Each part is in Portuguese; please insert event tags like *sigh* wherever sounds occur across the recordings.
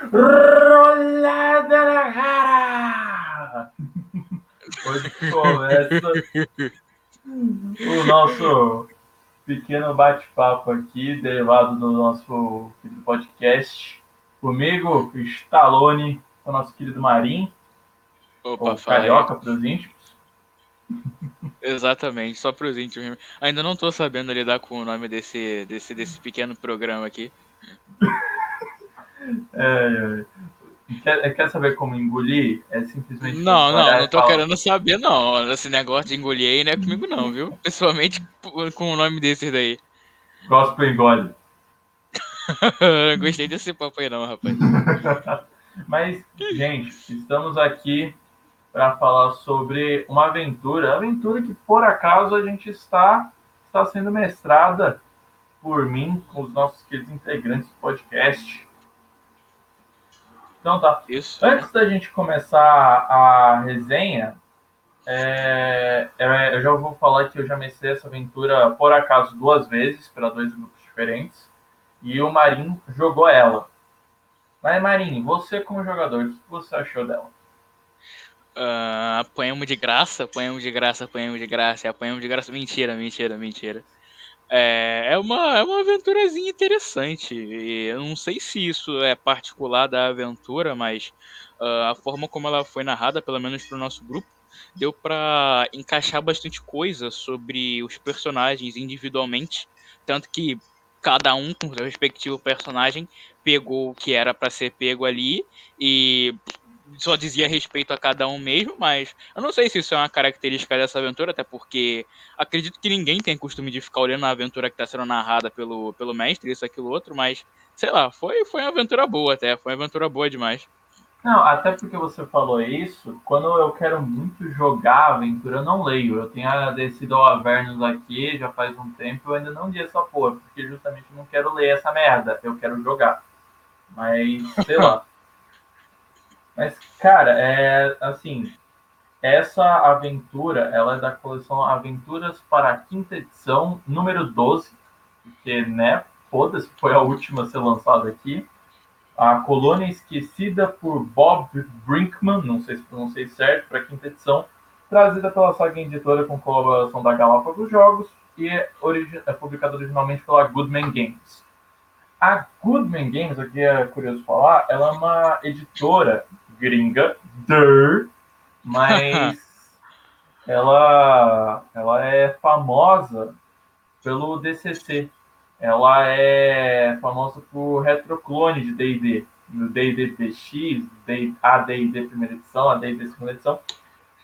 Rolada na cara! Hoje começa o nosso pequeno bate-papo aqui, derivado do nosso podcast. Comigo, Stallone, o nosso querido Marim, Opa, o Carioca para os íntimos. Exatamente, só para os íntimos. Ainda não estou sabendo lidar com o nome desse, desse, desse pequeno programa aqui. É, quer, quer, saber como engolir? É simplesmente. Não, não, não tô falar... querendo saber, não. Esse negócio de engolir aí não é comigo, não, viu? *laughs* Pessoalmente, com o nome desses daí. Gospel engole. *laughs* Gostei desse papo aí, não, rapaz. *laughs* Mas, gente, estamos aqui para falar sobre uma aventura. Aventura que, por acaso, a gente está, está sendo mestrada por mim, com os nossos queridos integrantes do podcast. Então tá. Isso. Antes da gente começar a resenha, é, é, eu já vou falar que eu já mestrei essa aventura por acaso duas vezes para dois grupos diferentes e o Marinho jogou ela. Mas Marinho, você como jogador, o que você achou dela? Uh, apanhamos de graça, apanhamos de graça, apanhamos de graça, apanhamos de graça. Mentira, mentira, mentira. É, é, uma, é uma aventurazinha interessante. E eu não sei se isso é particular da aventura, mas uh, a forma como ela foi narrada, pelo menos para o nosso grupo, deu para encaixar bastante coisa sobre os personagens individualmente. Tanto que cada um com seu respectivo personagem pegou o que era para ser pego ali e só dizia respeito a cada um mesmo, mas eu não sei se isso é uma característica dessa aventura, até porque acredito que ninguém tem costume de ficar olhando a aventura que está sendo narrada pelo, pelo mestre, isso, aquilo, outro, mas sei lá, foi, foi uma aventura boa até, foi uma aventura boa demais. Não, até porque você falou isso, quando eu quero muito jogar a aventura, eu não leio. Eu tenho descido ao Avernus aqui já faz um tempo, eu ainda não li essa porra, porque justamente não quero ler essa merda, eu quero jogar. Mas, sei lá. *laughs* Mas, cara, é assim, essa aventura, ela é da coleção Aventuras para a Quinta Edição, número 12, que, né, foda-se, foi a última a ser lançada aqui. A Colônia Esquecida por Bob Brinkman, não sei se pronunciei certo, para a quinta edição, trazida pela Saga Editora com colaboração da Galápagos Jogos e é, é publicada originalmente pela Goodman Games. A Goodman Games, aqui é curioso falar, ela é uma editora gringa, der, mas *laughs* ela, ela é famosa pelo DCC. Ela é famosa por retroclone de D&D, no D&D PX, a D&D primeira edição, a D&D segunda edição.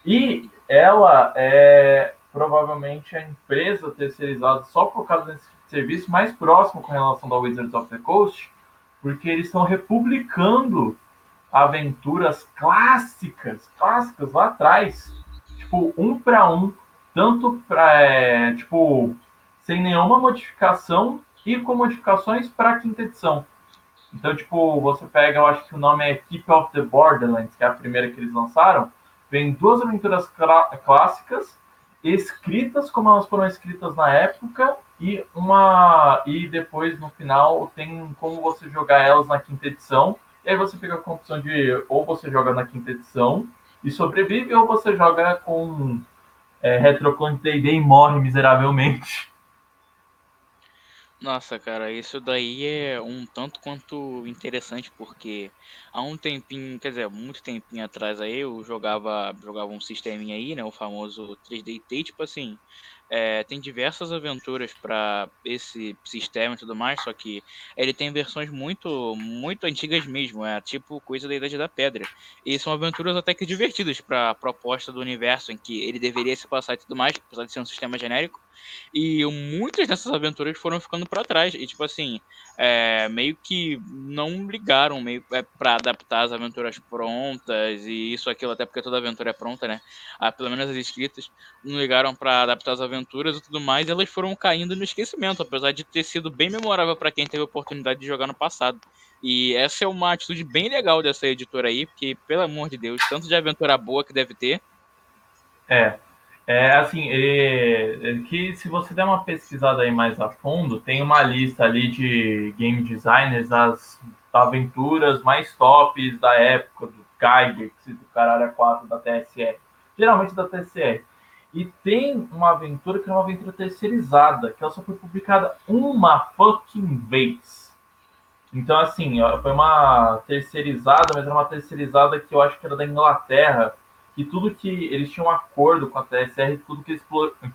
E ela é provavelmente a empresa terceirizada só por causa desse serviço mais próximo com relação da Wizards of the Coast, porque eles estão republicando aventuras clássicas, clássicas lá atrás, tipo, um para um, tanto para, é, tipo, sem nenhuma modificação e com modificações para quinta edição. Então, tipo, você pega, eu acho que o nome é Keep of the Borderlands, que é a primeira que eles lançaram, vem duas aventuras clássicas, escritas como elas foram escritas na época, e uma e depois no final tem como você jogar elas na quinta edição e aí você fica com a opção de ou você joga na quinta edição e sobrevive, ou você joga com é, Retroclone D&D e morre miseravelmente. Nossa, cara, isso daí é um tanto quanto interessante, porque há um tempinho, quer dizer, muito tempinho atrás aí, eu jogava, jogava um sisteminha aí, né, o famoso 3D T, tipo assim, é, tem diversas aventuras para esse sistema e tudo mais, só que ele tem versões muito muito antigas mesmo, é tipo coisa da Idade da Pedra. E são aventuras até que divertidas para a proposta do universo em que ele deveria se passar e tudo mais, apesar de ser um sistema genérico. E muitas dessas aventuras foram ficando para trás. E, tipo assim, é, meio que não ligaram meio é, para adaptar as aventuras prontas e isso, aquilo, até porque toda aventura é pronta, né? Ah, pelo menos as escritas, não ligaram para adaptar as aventuras e tudo mais. E elas foram caindo no esquecimento, apesar de ter sido bem memorável para quem teve a oportunidade de jogar no passado. E essa é uma atitude bem legal dessa editora aí, porque, pelo amor de Deus, tanto de aventura boa que deve ter. É, É assim, que se você der uma pesquisada aí mais a fundo, tem uma lista ali de game designers, as aventuras mais tops da época, do Geiger, do Caralho 4 da TSR, geralmente da TSR. E tem uma aventura que é uma aventura terceirizada, que ela só foi publicada uma fucking vez. Então, assim, foi uma terceirizada, mas era uma terceirizada que eu acho que era da Inglaterra, que tudo que eles tinham um acordo com a TSR, tudo que eles,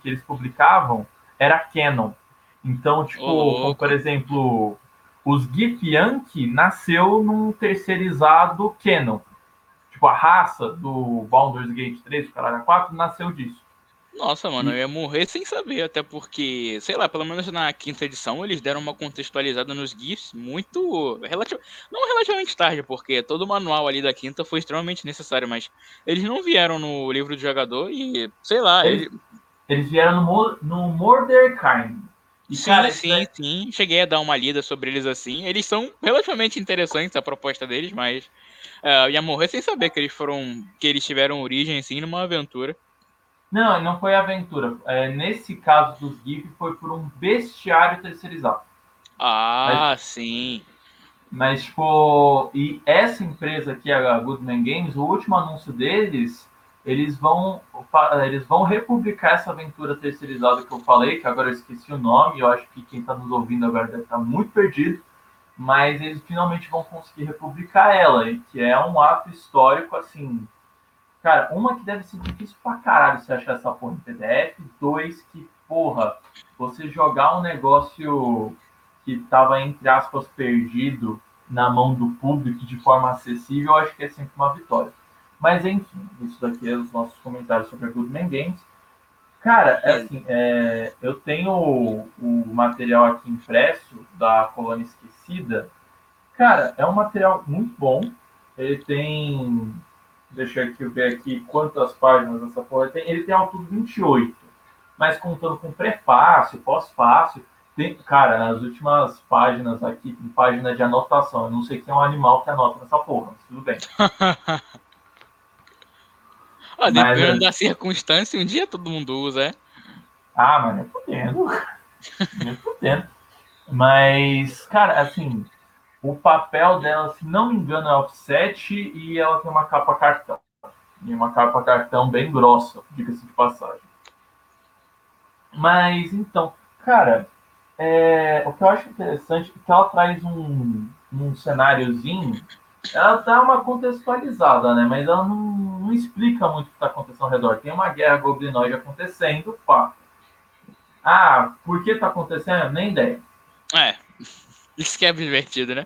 que eles publicavam era canon. Então, tipo, como, por exemplo, os Gif Yankee nasceu num terceirizado canon. Tipo, a raça do Baldur's Gate 3, do Caralho 4, nasceu disso. Nossa, mano, eu ia morrer sem saber, até porque, sei lá, pelo menos na quinta edição eles deram uma contextualizada nos GIFs muito. Relativ... Não relativamente tarde, porque todo o manual ali da quinta foi extremamente necessário, mas eles não vieram no livro do jogador e, sei lá. Eles, ele... eles vieram no, no Mordecai. E, sim, cara, sim, é... sim. Cheguei a dar uma lida sobre eles assim. Eles são relativamente interessantes a proposta deles, mas uh, eu ia morrer sem saber que eles foram. que eles tiveram origem assim numa aventura. Não, não foi aventura. É, nesse caso dos GIF, foi por um bestiário terceirizado. Ah, mas, sim. Mas, tipo, e essa empresa aqui, a Goodman Games, o último anúncio deles, eles vão, eles vão republicar essa aventura terceirizada que eu falei, que agora eu esqueci o nome, eu acho que quem está nos ouvindo agora deve estar muito perdido, mas eles finalmente vão conseguir republicar ela, que é um ato histórico, assim, Cara, uma que deve ser difícil pra caralho você achar essa porra em PDF. Dois, que, porra, você jogar um negócio que tava, entre aspas, perdido na mão do público de forma acessível, eu acho que é sempre uma vitória. Mas, enfim, isso daqui é os nossos comentários sobre a Goodman Games. Cara, é assim, é, eu tenho o, o material aqui impresso da Colônia Esquecida. Cara, é um material muito bom. Ele tem Deixa eu ver aqui quantas páginas essa porra tem. Ele tem ao todo 28. Mas contando com prefácio, pós-fácio, tem, cara, nas últimas páginas aqui, tem página de anotação. Eu não sei quem é um animal que anota nessa porra, mas tudo bem. *laughs* ah, dependendo mas, da circunstância, um dia todo mundo usa, é? Ah, mas é podendo. é podendo. Mas, cara, assim, o papel dela, se não me engano, é offset e ela tem uma capa cartão. E uma capa cartão bem grossa, diga-se de passagem. Mas então, cara, é, o que eu acho interessante é que ela traz um, um cenáriozinho. Ela dá uma contextualizada, né? Mas ela não, não explica muito o que está acontecendo ao redor. Tem uma guerra goblinoide acontecendo, fato. Ah, por que está acontecendo? Nem ideia. É. Isso que é divertido, né?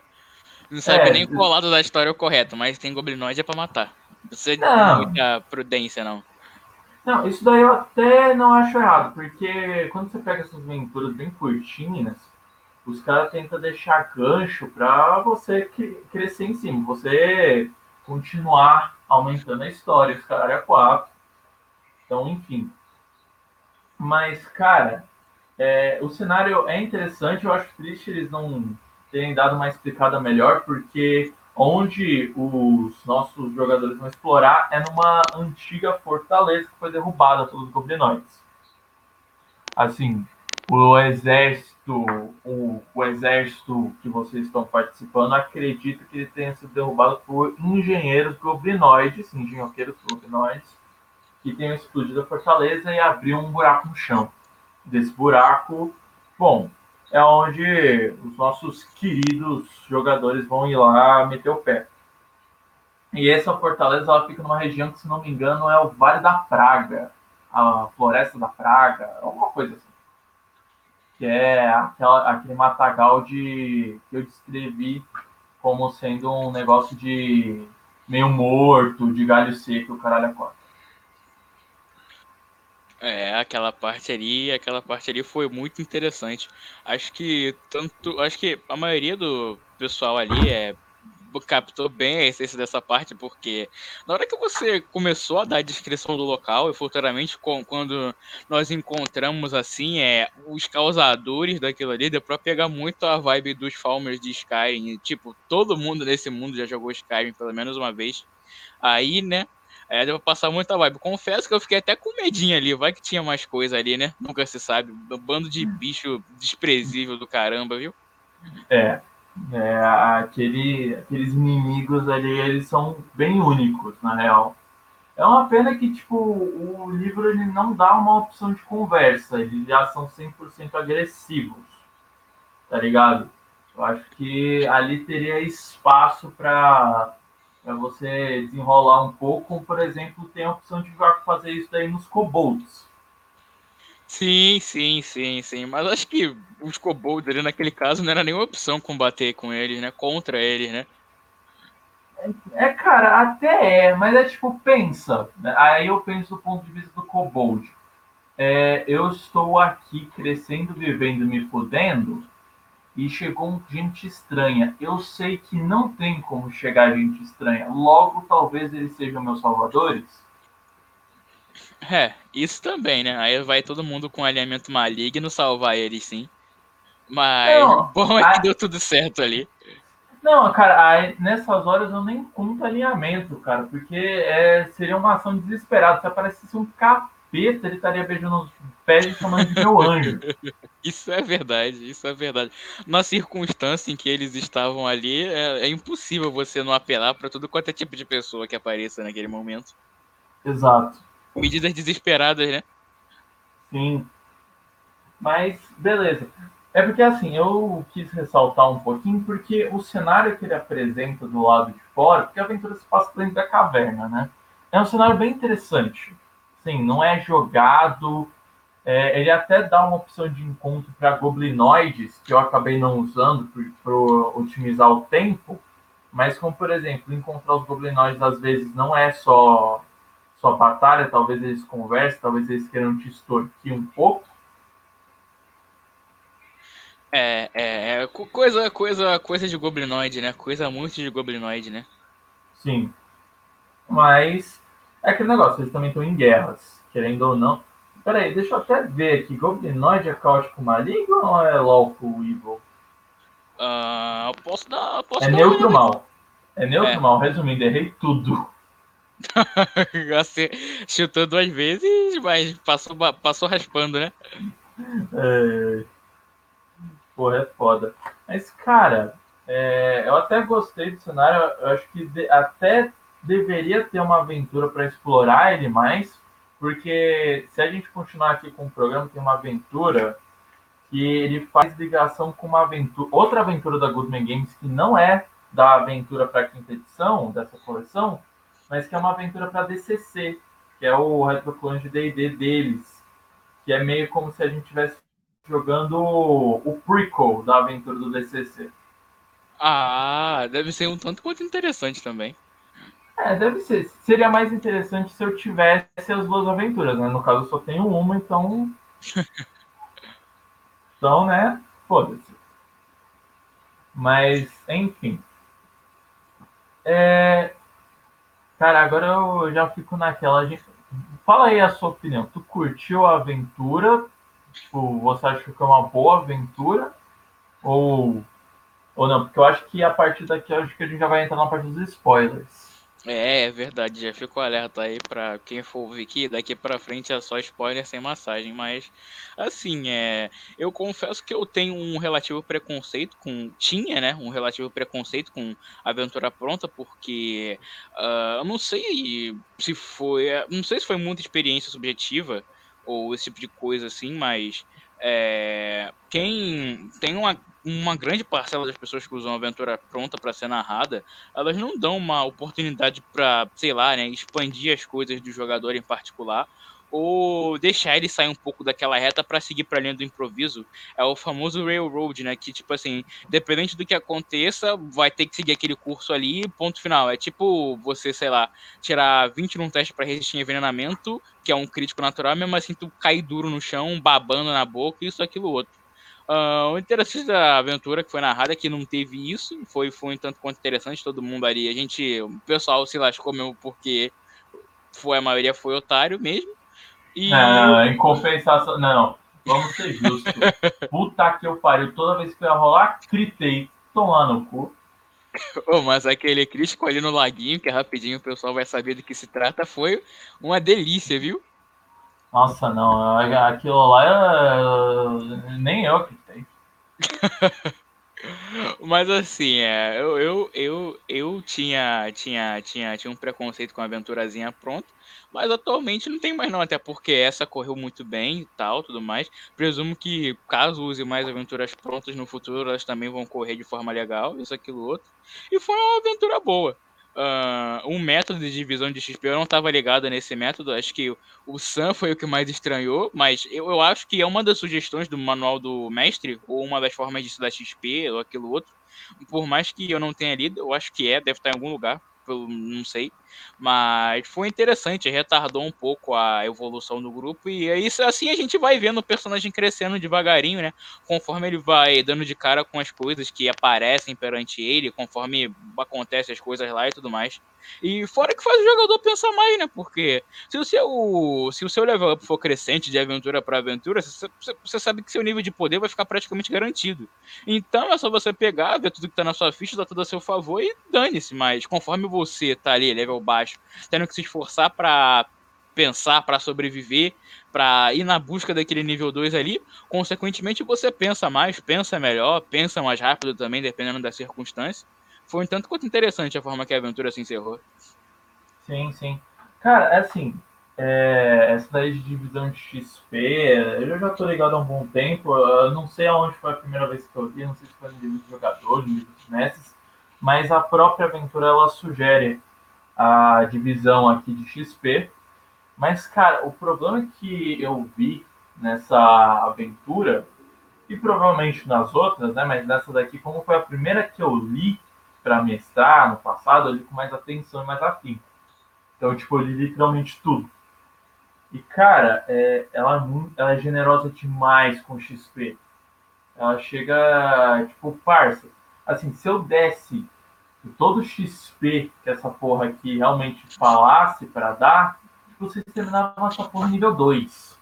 Não sabe é, nem qual lado da história é o correto, mas tem goblinoide é pra matar. Não precisa de muita prudência, não. Não, isso daí eu até não acho errado, porque quando você pega essas aventuras bem curtinhas, os caras tentam deixar gancho pra você crescer em cima, você continuar aumentando a história, os caras é quatro. Então, enfim. Mas, cara, é, o cenário é interessante, eu acho triste eles não terem dado uma explicada melhor, porque onde os nossos jogadores vão explorar é numa antiga fortaleza que foi derrubada pelos goblinoides. Assim, o exército, o, o exército que vocês estão participando acredita que ele tenha sido derrubado por engenheiros goblinoides, engenhoqueiros goblinoides, que tenham explodido a fortaleza e abriu um buraco no chão. Desse buraco, bom, é onde os nossos queridos jogadores vão ir lá meter o pé. E essa fortaleza ela fica numa região que, se não me engano, é o Vale da Praga, a Floresta da Praga, alguma coisa assim. Que é aquela, aquele matagal de, que eu descrevi como sendo um negócio de meio morto, de galho seco, o caralho quatro. É, aquela parte ali, aquela parte ali foi muito interessante. Acho que tanto, acho que a maioria do pessoal ali é captou bem a essência dessa parte, porque na hora que você começou a dar a descrição do local, e futuramente quando nós encontramos assim, é, os causadores daquilo ali, deu pra pegar muito a vibe dos farmers de Skyrim. Tipo, todo mundo nesse mundo já jogou Skyrim pelo menos uma vez. Aí, né, É, pra passar muita vibe. Confesso que eu fiquei até com medinho ali. Vai que tinha mais coisa ali, né? Nunca se sabe. Bando de bicho desprezível do caramba, viu? É. é aquele, aqueles inimigos ali, eles são bem únicos, na real. É uma pena que, tipo, o livro ele não dá uma opção de conversa. Eles já são 100% agressivos. Tá ligado? Eu acho que ali teria espaço para para você desenrolar um pouco, como, por exemplo, tem a opção de fazer isso daí nos kobolds. Sim, sim, sim, sim. Mas acho que os kobolds ali naquele caso não era nenhuma opção combater com eles, né? Contra eles, né? É, é, cara, até é, mas é tipo, pensa. Né? Aí eu penso do ponto de vista do kobold. É, eu estou aqui crescendo, vivendo, me fudendo, e chegou gente estranha. Eu sei que não tem como chegar gente estranha. Logo, talvez eles sejam meus salvadores. É, isso também, né? Aí vai todo mundo com alinhamento maligno salvar eles, sim. Mas não, *laughs* bom é que a... deu tudo certo ali. Não, cara, aí, nessas horas eu nem conto alinhamento, cara, porque é, seria uma ação desesperada. Se aparecesse um capeta, ele estaria beijando os pés e chamando de meu anjo. *laughs* Isso é verdade, isso é verdade. Na circunstância em que eles estavam ali, é, é impossível você não apelar para tudo quanto é tipo de pessoa que apareça naquele momento. Exato. Medidas desesperadas, né? Sim. Mas, beleza. É porque, assim, eu quis ressaltar um pouquinho, porque o cenário que ele apresenta do lado de fora, porque a aventura se passa dentro da caverna, né? É um cenário bem interessante. Sim, não é jogado é, ele até dá uma opção de encontro para goblinoides, que eu acabei não usando para otimizar o tempo, mas como, por exemplo, encontrar os goblinoides às vezes não é só, só batalha, talvez eles conversem, talvez eles queiram te extorquir um pouco. É, é, é coisa, coisa, coisa de goblinoide, né? Coisa muito de goblinoide, né? Sim. Mas é aquele negócio, eles também estão em guerras, querendo ou não. Peraí, deixa eu até ver aqui. Goblinoid é caótico maligno ou é Lawful Evil? Uh, eu posso dar. Eu posso é dar neutro mal. É neutro é. mal. Resumindo, errei tudo. *laughs* Você chutou duas vezes, mas passou, passou raspando, né? É... Porra, é foda. Mas, cara, é... eu até gostei do cenário. Eu acho que de... até deveria ter uma aventura para explorar ele mais porque se a gente continuar aqui com o programa, tem uma aventura que ele faz ligação com uma aventura, outra aventura da Goodman Games que não é da aventura para a quinta edição dessa coleção, mas que é uma aventura para DCC, que é o retroclone de D&D deles, que é meio como se a gente estivesse jogando o prequel da aventura do DCC. Ah, deve ser um tanto quanto interessante também. É, deve ser. Seria mais interessante se eu tivesse as duas aventuras, né? No caso, eu só tenho uma, então. *laughs* então, né? Foda-se. Mas, enfim. É... Cara, agora eu já fico naquela. Fala aí a sua opinião. Tu curtiu a aventura? Tipo, você acha que é uma boa aventura? Ou, ou não? Porque eu acho que a partir daqui acho que a gente já vai entrar na parte dos spoilers. É, é verdade, já ficou alerta aí pra quem for ouvir aqui, daqui pra frente é só spoiler sem massagem, mas assim, é, eu confesso que eu tenho um relativo preconceito com, tinha, né, um relativo preconceito com Aventura Pronta, porque uh, eu não sei se foi, não sei se foi muita experiência subjetiva, ou esse tipo de coisa assim, mas é, quem tem uma uma grande parcela das pessoas que usam a aventura pronta para ser narrada, elas não dão uma oportunidade para, sei lá, né, expandir as coisas do jogador em particular ou deixar ele sair um pouco daquela reta para seguir para linha do improviso. É o famoso railroad, né, que tipo assim, dependente do que aconteça, vai ter que seguir aquele curso ali, ponto final. É tipo você, sei lá, tirar 20 num teste para resistir envenenamento, que é um crítico natural, mesmo assim tu cair duro no chão, babando na boca, isso aquilo outro. Uh, o interessante da aventura que foi narrada é que não teve isso, foi, foi um tanto quanto interessante, todo mundo ali, a gente, o pessoal se lascou mesmo porque foi, a maioria foi otário mesmo. E... Não, em compensação, não, vamos ser justos. *laughs* Puta que eu pariu, toda vez que eu ia rolar, gritei, tomar no cu. Oh, mas aquele crítico ali no laguinho, que é rapidinho o pessoal vai saber do que se trata, foi uma delícia, viu? Nossa, não. Aquilo lá é... nem eu que tem. *laughs* Mas assim, é, eu, eu, eu, eu tinha, tinha, tinha, tinha um preconceito com a aventurazinha pronta, mas atualmente não tem mais não, até porque essa correu muito bem e tal, tudo mais. Presumo que caso use mais aventuras prontas no futuro, elas também vão correr de forma legal, isso, aquilo, outro. E foi uma aventura boa uh, um método de divisão de XP. Eu não estava ligado nesse método, acho que o Sam foi o que mais estranhou, mas eu, eu acho que é uma das sugestões do manual do mestre, ou uma das formas de estudar XP, ou aquilo outro. Por mais que eu não tenha lido, eu acho que é, deve estar em algum lugar não sei. Mas foi interessante, retardou um pouco a evolução do grupo. E é isso assim a gente vai vendo o personagem crescendo devagarinho, né? Conforme ele vai dando de cara com as coisas que aparecem perante ele, conforme acontecem as coisas lá e tudo mais. E fora que faz o jogador pensar mais, né? Porque se o seu, se o seu level up for crescente de aventura para aventura, você, sabe que seu nível de poder vai ficar praticamente garantido. Então é só você pegar, ver tudo que tá na sua ficha, dar tudo a seu favor e dane-se. Mas conforme você tá ali, level baixo, tendo que se esforçar para pensar, para sobreviver, para ir na busca daquele nível 2 ali, consequentemente você pensa mais, pensa melhor, pensa mais rápido também, dependendo da circunstância foi um tanto quanto interessante a forma que a aventura se encerrou. Sim, sim. Cara, é assim, é, essa daí de divisão de XP, eu já tô ligado há um bom tempo, eu não sei aonde foi a primeira vez que eu vi, não sei se foi no livro de jogador, no livro de mestres, mas a própria aventura, ela sugere a divisão aqui de XP, mas, cara, o problema que eu vi nessa aventura, e provavelmente nas outras, né, mas nessa daqui, como foi a primeira que eu li, para mestrar no passado, eu li com mais atenção e mais afinco. Então, tipo, eu li literalmente tudo. E, cara, é, ela, é ela é generosa demais com XP. Ela chega, tipo, parça. Assim, se eu desse todo o XP que essa porra aqui realmente falasse para dar, tipo, vocês terminavam essa porra nível 2.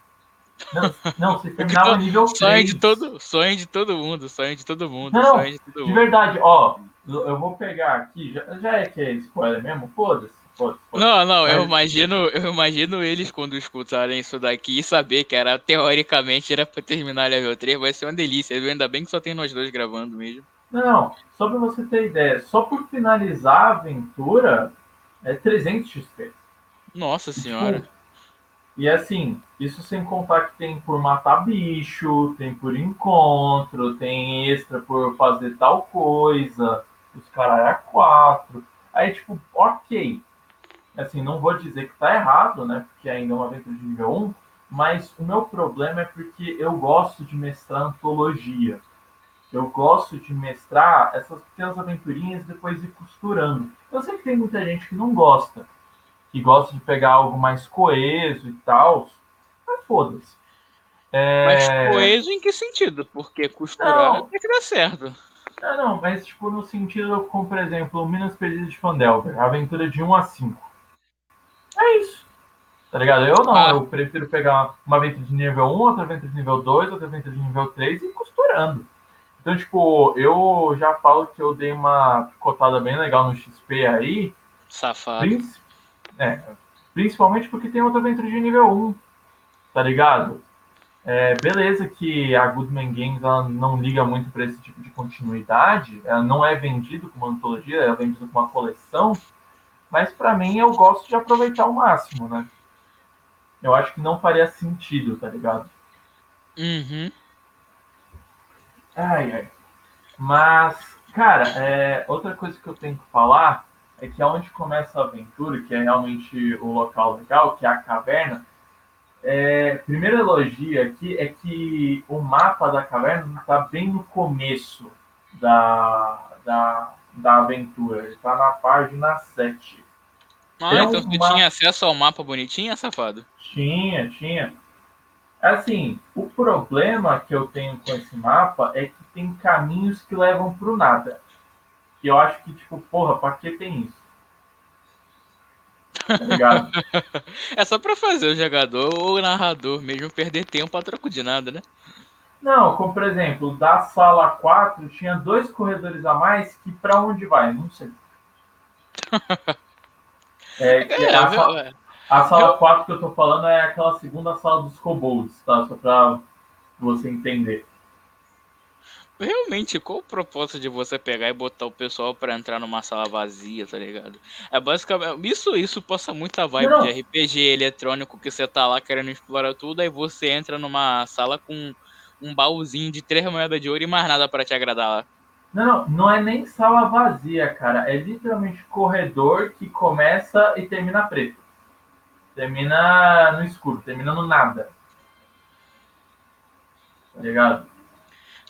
Não, não você *laughs* terminava nível 3. Sonho de todo, sonho de todo mundo, sonho de todo mundo. Não, de, todo mundo. de verdade, ó, eu vou pegar aqui, já, já é que é spoiler mesmo? Foda-se. Foda não, não, eu imagino, eu imagino eles quando escutarem isso daqui e saber que era, teoricamente, era pra terminar level 3, vai ser uma delícia. Ainda bem que só tem nós dois gravando mesmo. Não, só pra você ter ideia, só por finalizar a aventura é 300 XP. Nossa senhora. Tipo, e assim, isso sem contar que tem por matar bicho, tem por encontro, tem extra por fazer tal coisa os caras é quatro. Aí, tipo, ok. Assim, não vou dizer que tá errado, né? Porque ainda é uma aventura de nível 1, mas o meu problema é porque eu gosto de mestrar antologia. Eu gosto de mestrar essas pequenas aventurinhas e depois ir costurando. Eu sei que tem muita gente que não gosta, que gosta de pegar algo mais coeso e tal, mas foda-se. É... Mas coeso em que sentido? Porque costurar não, tem que dar certo. Não, não, mas tipo no sentido como, por exemplo, o Minas Perdidas de Fandelver, aventura de 1 a 5. É isso. Tá ligado? Eu não, ah. eu prefiro pegar uma aventura de nível 1, outra aventura de nível 2, outra aventura de nível 3 e ir costurando. Então, tipo, eu já falo que eu dei uma cotada bem legal no XP aí. Safado. é, principalmente porque tem outra aventura de nível 1. Tá ligado? É, beleza que a Goodman Games ela não liga muito para esse tipo de continuidade, ela não é vendido como antologia, é vendido como uma coleção, mas para mim eu gosto de aproveitar ao máximo, né? Eu acho que não faria sentido, tá ligado? Uhum. Ai, ai. Mas, cara, é, outra coisa que eu tenho que falar é que aonde começa a aventura, que é realmente o local legal, que é a caverna, é, primeiro elogio aqui é que o mapa da caverna está bem no começo da, da, da aventura. Ele está na página 7. Ah, então tu tinha acesso ao mapa bonitinho, safado? Tinha, tinha. Assim, o problema que eu tenho com esse mapa é que tem caminhos que levam para o nada. E eu acho que, tipo, porra, para que tem isso? Tá ligado? *laughs* é só pra fazer o jogador ou o narrador mesmo perder tempo a troco de nada, né? Não, como por exemplo, da sala 4 tinha dois corredores a mais que para onde vai? Não sei. *laughs* É, é, a, sala, a sala 4 que eu tô falando é aquela segunda sala dos kobolds, tá? Só para você entender. Realmente, qual o propósito de você pegar e botar o pessoal para entrar numa sala vazia, tá ligado? É basicamente. Isso, isso passa muita vibe não. de RPG eletrônico que você tá lá querendo explorar tudo, aí você entra numa sala com um baúzinho de três moedas de ouro e mais nada para te agradar lá. Não, não, não é nem sala vazia, cara. É literalmente corredor que começa e termina preto. Termina no escuro, termina no nada. Tá ligado?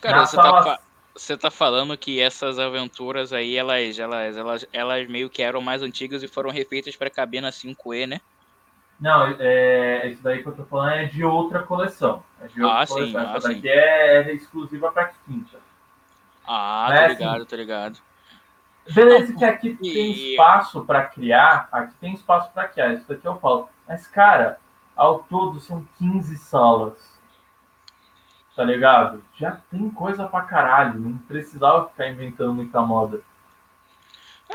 Cara, você, sala... tá, você tá falando que essas aventuras aí, elas, elas, elas, elas meio que eram mais antigas e foram refeitas para caber na 5E, né? Não, é, isso daí que eu tô falando é de outra coleção. É de outra ah, coleção. Sim, Essa ah, daqui é, é, exclusiva pra quinta. Ah, né? tô ligado, assim, tô ligado. Beleza, que aqui tem espaço para criar, aqui tem espaço para criar, isso daqui eu falo. Mas, cara, ao todo são 15 salas tá ligado? Já tem coisa pra caralho, não precisava ficar inventando muita moda.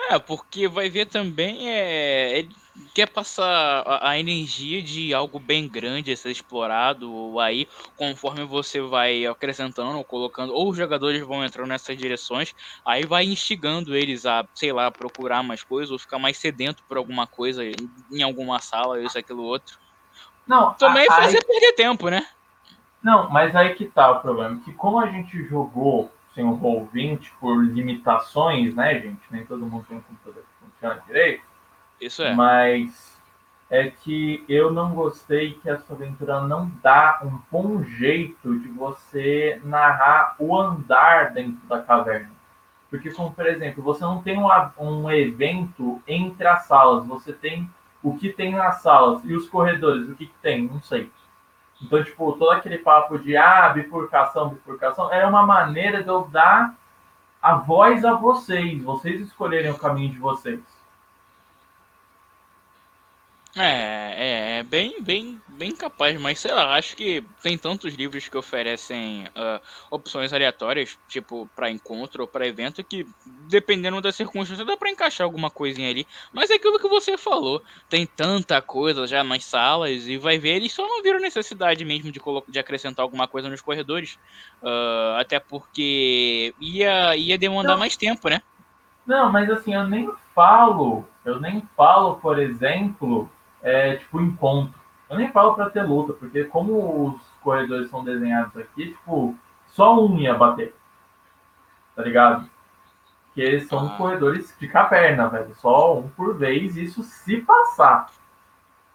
É, porque vai ver também, é, ele quer passar a, a, energia de algo bem grande a ser explorado, ou aí, conforme você vai acrescentando ou colocando, ou os jogadores vão entrando nessas direções, aí vai instigando eles a, sei lá, procurar mais coisas, ou ficar mais sedento por alguma coisa em, alguma sala, isso, aquilo, outro. Não, também a, fazer perder tempo, né? Não, mas aí que tá o problema, que como a gente jogou sem o Roll20 por limitações, né, gente? Nem todo mundo tem um computador que funciona direito. Isso é. Mas é que eu não gostei que essa aventura não dá um bom jeito de você narrar o andar dentro da caverna. Porque, como por exemplo, você não tem um, um evento entre as salas, você tem o que tem nas salas e os corredores, o que, que tem, não sei. Então, tipo, todo aquele papo de ah, bifurcação, bifurcação, era uma maneira de eu dar a voz a vocês, vocês escolherem o caminho de vocês. É, é, é bem, bem, bem capaz, mas sei lá, acho que tem tantos livros que oferecem uh, opções aleatórias, tipo para encontro ou para evento, que dependendo da circunstância dá para encaixar alguma coisinha ali. Mas é aquilo que você falou, tem tanta coisa já nas salas e vai ver, eles só não viram necessidade mesmo de, de acrescentar alguma coisa nos corredores, uh, até porque ia, ia demandar não. mais tempo, né? Não, mas assim, eu nem falo, eu nem falo, por exemplo é, tipo, encontro. Eu nem falo para ter luta, porque como os corredores são desenhados aqui, tipo, só um ia bater. Tá ligado? Que eles são ah. corredores de caverna, velho. Só um por vez, isso se passar.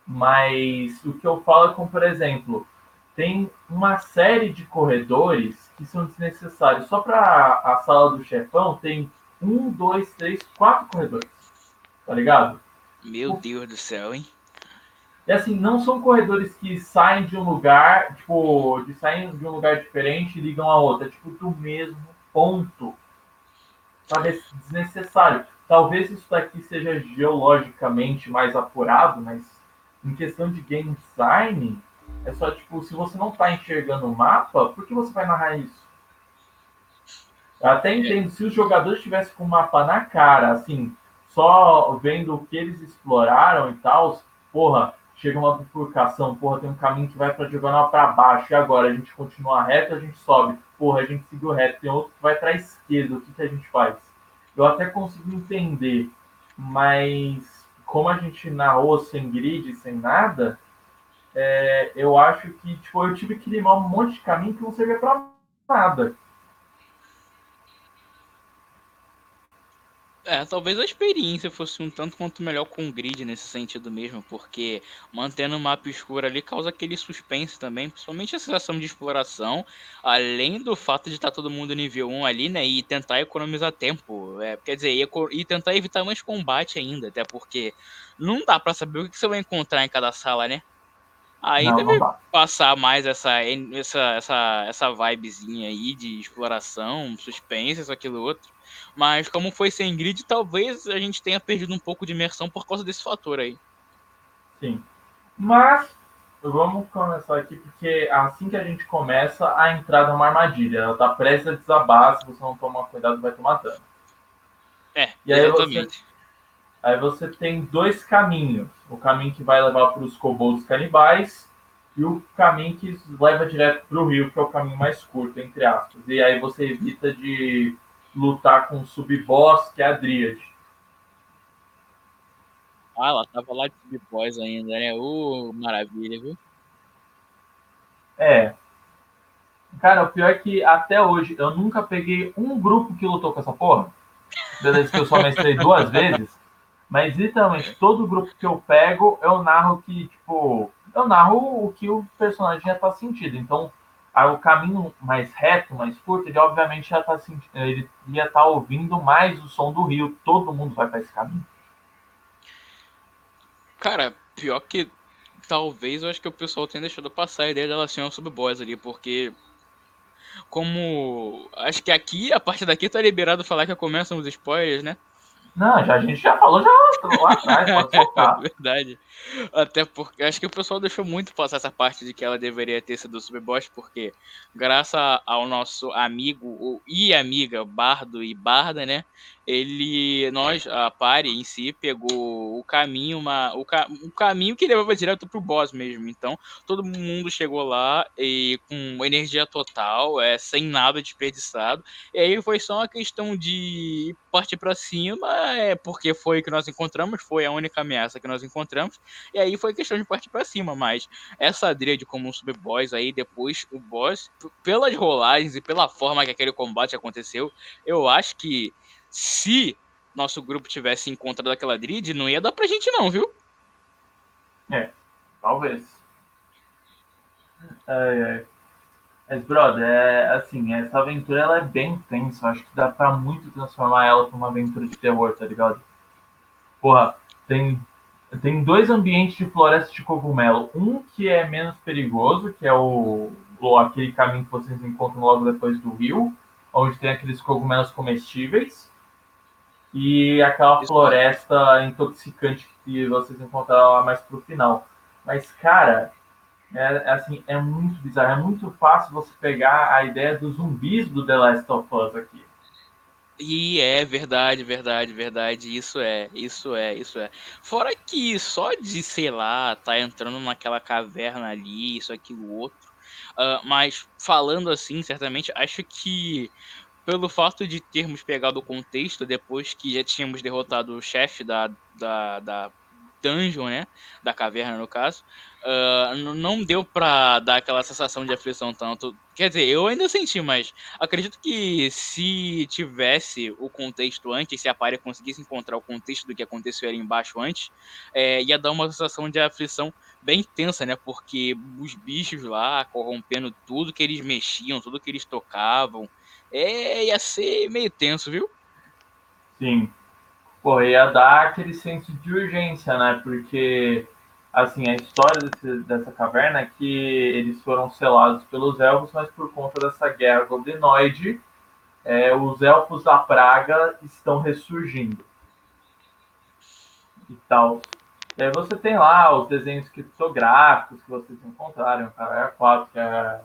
Mas o que eu falo é como, por exemplo, tem uma série de corredores que são desnecessários. Só para a sala do chefão tem um, dois, três, quatro corredores. Tá ligado? Meu Deus do céu, hein? E assim, não são corredores que saem de um lugar, tipo, de saem de um lugar diferente e ligam a outra, é tipo do mesmo ponto. Sabe? Desnecessário. Talvez isso daqui seja geologicamente mais apurado, mas em questão de game design, é só tipo, se você não está enxergando o mapa, por que você vai narrar isso? Eu até entendo, se os jogadores estivessem com o mapa na cara, assim, só vendo o que eles exploraram e tal, porra, chega uma bifurcação, porra, tem um caminho que vai para diagonal para baixo, e agora a gente continua reto, a gente sobe, porra, a gente seguiu reto, tem outro que vai para esquerda, o que, que a gente faz? Eu até consigo entender, mas como a gente narrou sem grid, sem nada, é, eu acho que tipo, eu tive que limar um monte de caminho que não servia para nada. É, talvez a experiência fosse um tanto quanto melhor com o grid nesse sentido mesmo, porque mantendo o mapa escuro ali causa aquele suspense também, principalmente a sensação de exploração, além do fato de estar tá todo mundo nível 1 ali, né, e tentar economizar tempo, é, quer dizer, e, e, tentar evitar mais combate ainda, até porque não dá para saber o que você vai encontrar em cada sala, né? Aí não, deve não passar mais essa, essa, essa, essa vibezinha aí de exploração, suspense, isso, aquilo, outro. Mas como foi sem grid, talvez a gente tenha perdido um pouco de imersão por causa desse fator aí. Sim. Mas vamos começar aqui, porque assim que a gente começa, a entrada é uma armadilha. Ela tá prestes a desabar, se você não tomar cuidado, vai tomar dano. É, E aí você- exatamente. Aí você tem dois caminhos. O caminho que vai levar para os kobolds canibais e o caminho que leva direto para o rio, que é o caminho mais curto, entre aspas. E aí você evita de lutar com o sub-boss, que é a Dríade. Ah, ela tava lá de Boys ainda, né? Ô, maravilha, viu? É. Cara, o pior é que até hoje eu nunca peguei um grupo que lutou com essa porra. Beleza, que eu só mestrei duas vezes. Mas literalmente, todo grupo que eu pego, eu narro que, tipo. Eu narro o que o personagem já tá sentindo. Então, o caminho mais reto, mais curto, ele obviamente já tá sentindo. Ele ia estar ouvindo mais o som do rio. Todo mundo vai para esse caminho. Cara, pior que talvez eu acho que o pessoal tenha deixado passar a ideia dela ser uma sub-boss ali, porque como acho que aqui, a partir daqui tá liberado falar que começam os spoilers, né? Não, já, a gente já falou já lá atrás, pode *laughs* soltar. Verdade. Até porque acho que o pessoal deixou muito passar essa parte de que ela deveria ter sido sub-boss, porque graças ao nosso amigo e amiga Bardo e Barda, né? Ele, nós, a party em si, pegou o caminho, uma, o, ca, um caminho que levava direto pro boss mesmo. Então, todo mundo chegou lá e com energia total, é, sem nada desperdiçado. E aí foi só uma questão de partir para cima, é porque foi o que nós encontramos, foi a única ameaça que nós encontramos. E aí foi questão de partir para cima, mas essa Dríade como um sub-boss aí, depois o boss, pelas rolagens e pela forma que aquele combate aconteceu, eu acho que se nosso grupo tivesse encontrado aquela Dríade, não ia dar pra gente não, viu? Talvez. Ai, ai. Mas, brother, é, assim, essa aventura ela é bem tensa. Acho que dá pra muito transformar ela pra uma aventura de terror, tá ligado? Porra, tem, tem dois ambientes de floresta de cogumelo. Um que é menos perigoso, que é o, o aquele caminho que vocês encontram logo depois do rio, onde tem aqueles cogumelos comestíveis. E aquela floresta intoxicante que vocês encontraram lá mais pro final. Mas, cara, é, é assim, é muito bizarro. É muito fácil você pegar a ideia dos zumbis do The Last of Us aqui. E é verdade, verdade, verdade. Isso é, isso é, isso é. Fora que só de, sei lá, tá entrando naquela caverna ali, isso, aquilo, outro. ah, mas falando assim, certamente, acho que pelo fato de termos pegado o contexto depois que já tínhamos derrotado o chefe da, da, da dungeon, né? Da caverna, no caso. n- não deu pra dar aquela sensação de aflição tanto. Quer dizer, eu ainda senti, mas acredito que se tivesse o contexto antes, se a Party conseguisse encontrar o contexto do que aconteceu ali embaixo antes, é, ia dar uma sensação de aflição bem tensa, né? Porque os bichos lá corrompendo tudo que eles mexiam, tudo que eles tocavam, é, ia ser meio tenso, viu? Sim. Pô, ia dar aquele senso de urgência, né? Porque, assim, a história desse- dessa caverna é que eles foram selados pelos elfos, mas por conta dessa guerra goblinoide, é, os elfos da praga estão ressurgindo. E tal. E aí você tem lá os desenhos criptográficos que vocês encontraram, o cara 4 que a,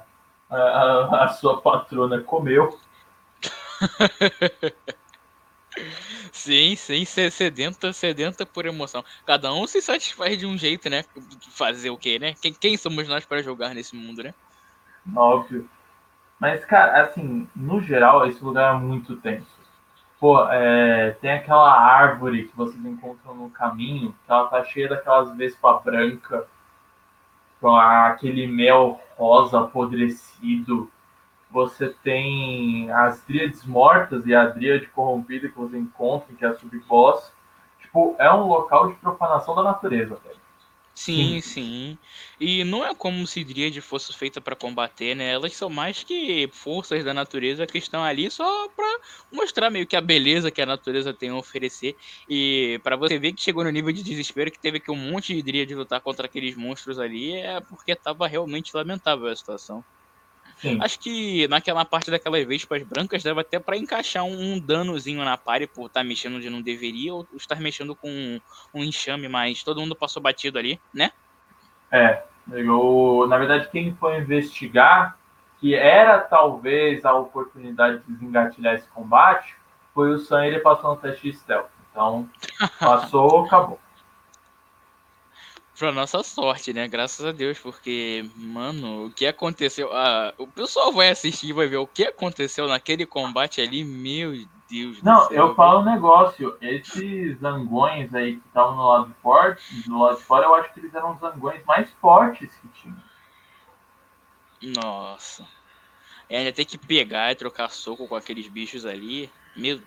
a, a sua patrona comeu. *laughs* Sim, sim, se- sedenta, sedenta por emoção. Cada um se satisfaz de um jeito, né? Fazer o quê, né? Quem, quem somos nós para jogar nesse mundo, né? Óbvio. Mas, cara, assim, no geral, esse lugar é muito tenso. Pô, é, tem aquela árvore que vocês encontram no caminho, que ela tá cheia daquelas vespa branca, com aquele mel rosa apodrecido. Você tem as dríades mortas e a dríade corrompida que você encontra, que é a subboss. Tipo, é um local de profanação da natureza, velho. Sim, sim. E não é como se Dríade fosse feita para combater, né? Elas são mais que forças da natureza que estão ali só pra mostrar meio que a beleza que a natureza tem a oferecer. E para você ver que chegou no nível de desespero que teve que um monte de Dríade lutar contra aqueles monstros ali, é porque tava realmente lamentável a situação. Sim. Acho que naquela parte daquelas vespas brancas dava até pra encaixar um, um danozinho na pare por estar mexendo onde não deveria ou estar mexendo com um, um enxame, mas todo mundo passou batido ali, né? É, Eu, na verdade, quem foi investigar que era talvez a oportunidade de desengatilhar esse combate, foi o Sam ele passou no teste de stealth. Então, *laughs* passou, acabou. Pra nossa sorte, né? Graças a Deus, porque, mano, o que aconteceu. Ah, o pessoal vai assistir e vai ver o que aconteceu naquele combate ali, meu Deus Não, eu falo um negócio. Esses zangões aí que estavam no lado forte, do lado de fora, eu acho que eles eram os zangões mais fortes que tinham. Nossa. É, ainda tem que pegar e trocar soco com aqueles bichos ali. Meu.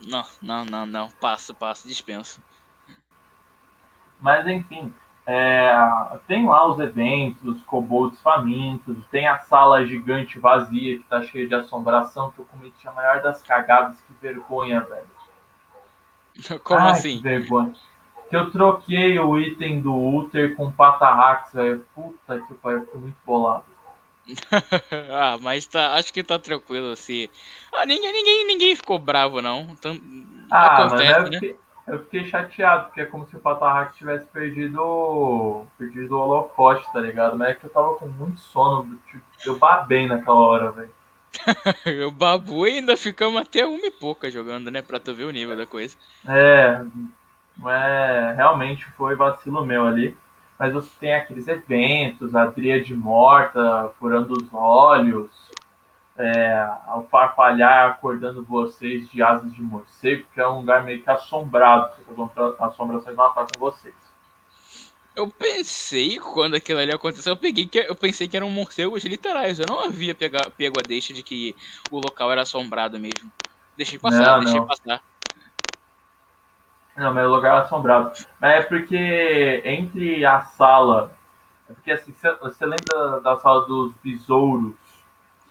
Não, não, não, não. Passa, passa, dispensa. Mas enfim, é, tem lá os eventos, kobolds famintos, tem a sala gigante vazia que tá cheia de assombração, que eu cometi a maior das cagadas, que vergonha, velho. *laughs* Como Ai, assim? Que vergonha. Que eu troquei o item do Uther com Patarrax, velho. Puta que pariu, fui muito bolado. *laughs* ah, mas tá, acho que tá tranquilo assim. Ah, ninguém, ninguém, ninguém ficou bravo, não. Então, ah, acontece, mas é né? Eu fiquei chateado, porque é como se o Patarrax tivesse perdido, perdido o holofote, tá ligado? Mas é que eu tava com muito sono, tipo, eu babei naquela hora, velho. *laughs* o Babu ainda ficamos até uma e pouca jogando, né? Pra tu ver o nível da coisa. É, é realmente foi vacilo meu ali mas você tem aqueles eventos, a tríade morta furando os olhos, é, ao farfalhar acordando vocês de asas de morcego, que é um lugar meio que assombrado, as assombrações não atacam vocês. Eu pensei, quando aquilo ali aconteceu, eu peguei que eu pensei que eram morcegos literais. Eu não havia pegar, pego a deixa de que o local era assombrado mesmo. Deixei passar, não, deixei não. passar. Não, meu lugar é assombrado. Mas é porque entre a sala. É porque assim, você lembra da sala dos besouros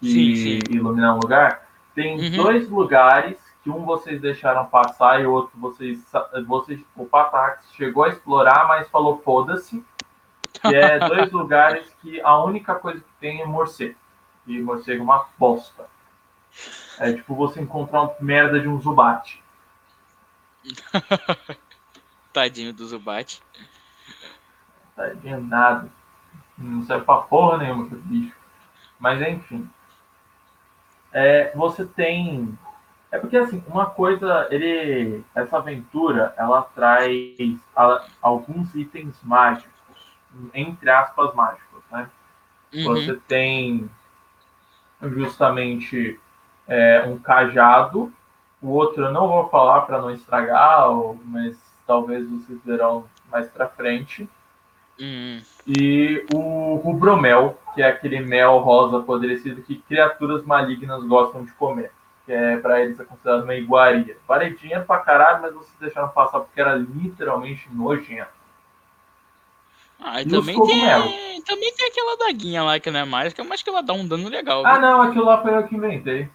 que sim, sim. iluminam o lugar? Tem uhum. dois lugares que um vocês deixaram passar e o outro vocês. vocês o Patax chegou a explorar, mas falou foda-se. *laughs* Que é dois lugares que a única coisa que tem é morcego. E morcego é uma bosta. É tipo você encontrar uma merda de um Zubat. *laughs* Tadinho do Zubat. Tadinho nada. Não serve pra porra nenhuma esse bicho. Mas enfim. É, você tem. É porque assim, uma coisa, ele. Essa aventura, ela traz a, alguns itens mágicos. Entre aspas, mágicos, né? Uhum. Você tem justamente é, um cajado o outro eu não vou falar para não estragar, mas talvez vocês verão mais para frente. Hum. E o rubromel, que é aquele mel rosa apodrecido que criaturas malignas gostam de comer. Que é para eles é considerado uma iguaria. Paredinha pra caralho, mas vocês deixaram passar porque era literalmente nojento. Ah, e, e também tem, também tem aquela daguinha lá que não é mágica, mas que ela dá um dano legal. Ah, viu? não, aquilo lá foi eu que inventei.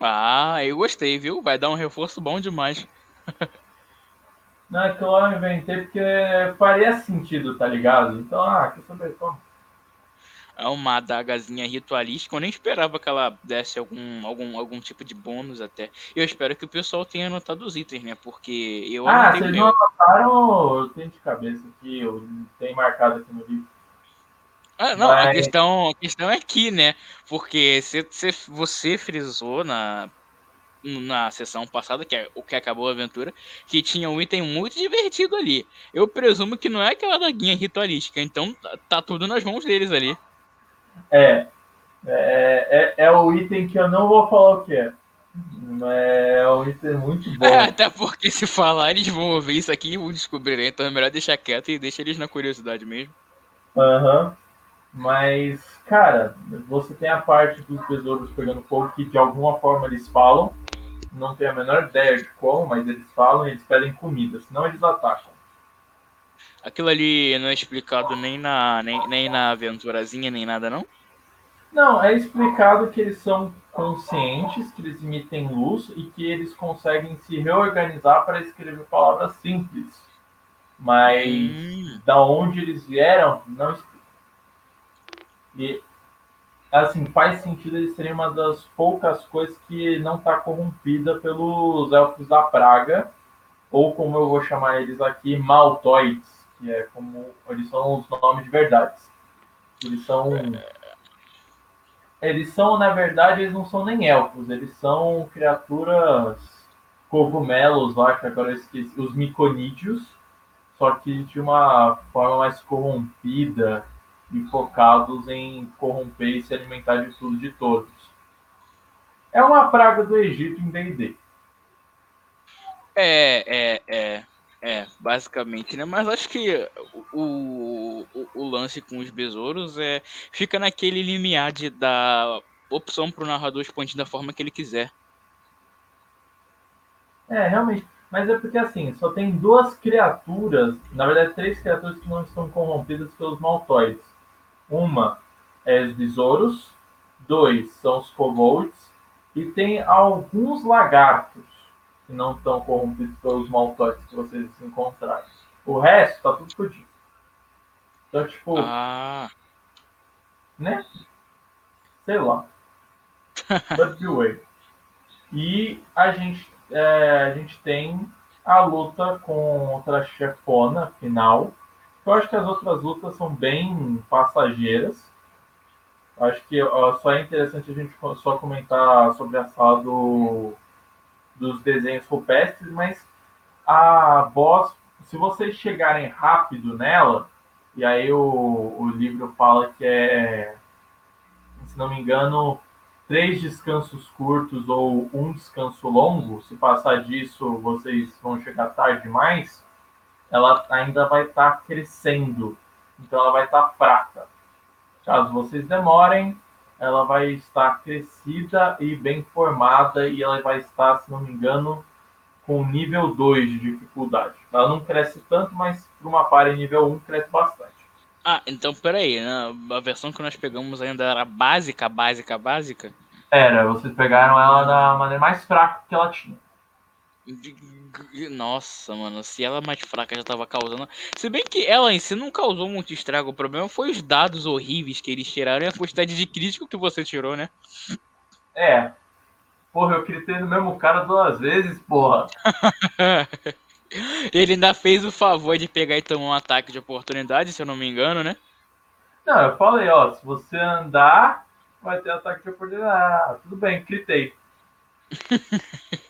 Ah, eu gostei, viu? Vai dar um reforço bom demais. *laughs* Não, é que eu inventei porque faria sentido, tá ligado? Então, ah, que saber como. É uma adagazinha ritualística. Eu nem esperava que ela desse algum, algum, algum tipo de bônus até. Eu espero que o pessoal tenha anotado os itens, né? Porque eu Ah, vocês não anotaram? Eu tenho de cabeça aqui, eu tenho marcado aqui no livro. Ah, não, Mas... a, questão, a questão é aqui, né? Porque você, você frisou na, na sessão passada, que é o que acabou a aventura, que tinha um item muito divertido ali. Eu presumo que não é aquela daguinha ritualística, então tá, tá tudo nas mãos deles ali. É, é, é, é, o item que eu não vou falar o que é. É um item muito bom. É, *laughs* até porque se falar, eles vão ouvir isso aqui e vão descobrir, então é melhor deixar quieto e deixar eles na curiosidade mesmo. Aham. Uhum. Mas, cara, você tem a parte dos besouros pegando fogo que de alguma forma eles falam. Não tenho a menor ideia de como, mas eles falam e eles pedem comida, senão eles atacam. Aquilo ali não é explicado nem na, nem, nem na aventurazinha, nem nada, não? Não, é explicado que eles são conscientes, que eles emitem luz e que eles conseguem se reorganizar para escrever palavras simples. Mas hum. da onde eles vieram, não explica. E, assim, faz sentido eles serem uma das poucas coisas que não está corrompida pelos elfos da praga, ou como eu vou chamar eles aqui, maltoides, que é como eles são os nomes de verdade. Eles são. Eles são, na verdade, eles não são nem elfos, eles são criaturas cogumelos lá, que agora eu esqueci, os miconídeos, só que de uma forma mais corrompida e focados em corromper e se alimentar de tudo de todos. É uma praga do Egito em D&D. É, é, é. É, basicamente, né? Mas acho que o, o, o lance com os besouros é fica naquele limiar de dar opção para o narrador expandir da forma que ele quiser. É, realmente. Mas é porque assim, só tem duas criaturas, na verdade três criaturas que não estão corrompidas pelos maltoides. Uma é os besouros, dois são os kobolds e tem alguns lagartos que não estão corrompidos pelos maltoides que vocês encontraram. O resto tá tudo fodido. Então, tipo. Ah. Né? Sei lá. *laughs* But way. E a gente, é, a gente tem a luta contra a chefona final. Eu acho que as outras lutas são bem passageiras. Acho que só é interessante a gente só comentar sobre a sala do dos desenhos rupestres, mas a boss, se vocês chegarem rápido nela, e aí o, o livro fala que é, se não me engano, três descansos curtos ou um descanso longo, se passar disso vocês vão chegar tarde demais, ela ainda vai estar tá crescendo, então ela vai estar tá fraca. Caso vocês demorem, ela vai estar crescida e bem formada e ela vai estar, se não me engano, com nível 2 de dificuldade. Ela não cresce tanto, mas para uma party nível 1 cresce bastante. Ah, então peraí, né? a versão que nós pegamos ainda era básica, básica, básica? Era, vocês pegaram ela da maneira mais fraca que ela tinha. Nossa, mano, se ela mais fraca já tava causando. Se bem que ela em si não causou muito estrago, o problema foi os dados horríveis que eles tiraram e a quantidade de crítico que você tirou, né? É. Porra, eu critei no mesmo cara duas vezes, porra. *laughs* Ele ainda fez o favor de pegar e tomar um ataque de oportunidade, se eu não me engano, né? Não, eu falei, ó, se você andar, vai ter ataque de oportunidade. Ah, tudo bem, critei. *laughs*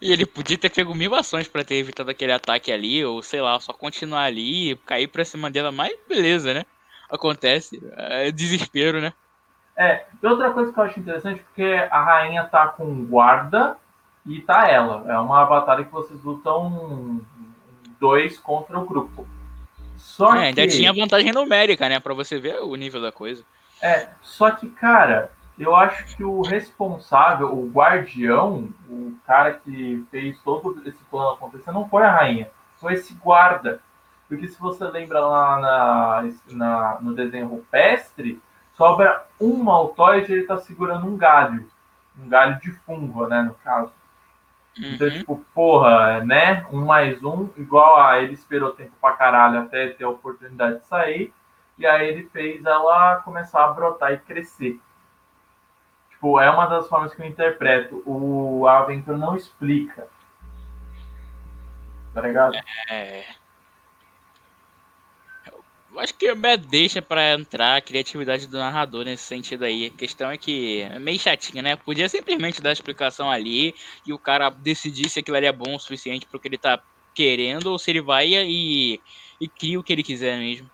E ele podia ter pego mil ações pra ter evitado aquele ataque ali, ou sei lá, só continuar ali, cair pra cima dela, mas beleza, né? Acontece. É desespero, né? É, e outra coisa que eu acho interessante, porque a rainha tá com guarda e tá ela. É uma batalha que vocês lutam dois contra o grupo. Só é, que... ainda tinha vantagem numérica, né? Pra você ver o nível da coisa. É, só que, cara, eu acho que o responsável, o guardião, o cara que fez todo esse plano acontecer, não foi a rainha, foi esse guarda. Porque se você lembra lá na, na no desenho rupestre, sobra um maltoide e ele tá segurando um galho. Um galho de fungo, né, no caso. Então, uhum. tipo, porra, né? Um mais um, igual a ele esperou tempo pra caralho até ter a oportunidade de sair. E aí ele fez ela começar a brotar e crescer. Tipo, é uma das formas que eu interpreto. O a aventura não explica. Tá ligado? É. Eu acho que é deixa para entrar a criatividade do narrador nesse sentido aí. A questão é que é meio chatinha, né? Podia simplesmente dar a explicação ali e o cara decidir se aquilo ali é bom o suficiente pro que ele tá querendo ou se ele vai e, e cria o que ele quiser mesmo.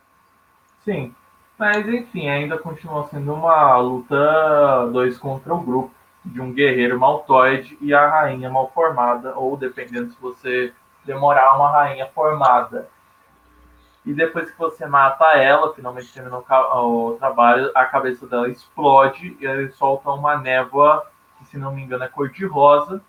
Sim. Mas enfim, ainda continua sendo uma luta dois contra o grupo de um guerreiro maltoide e a rainha mal formada, ou dependendo se você demorar uma rainha formada. E depois que você mata ela, finalmente terminou o trabalho, a cabeça dela explode e ele solta uma névoa que, se não me engano, é cor de rosa.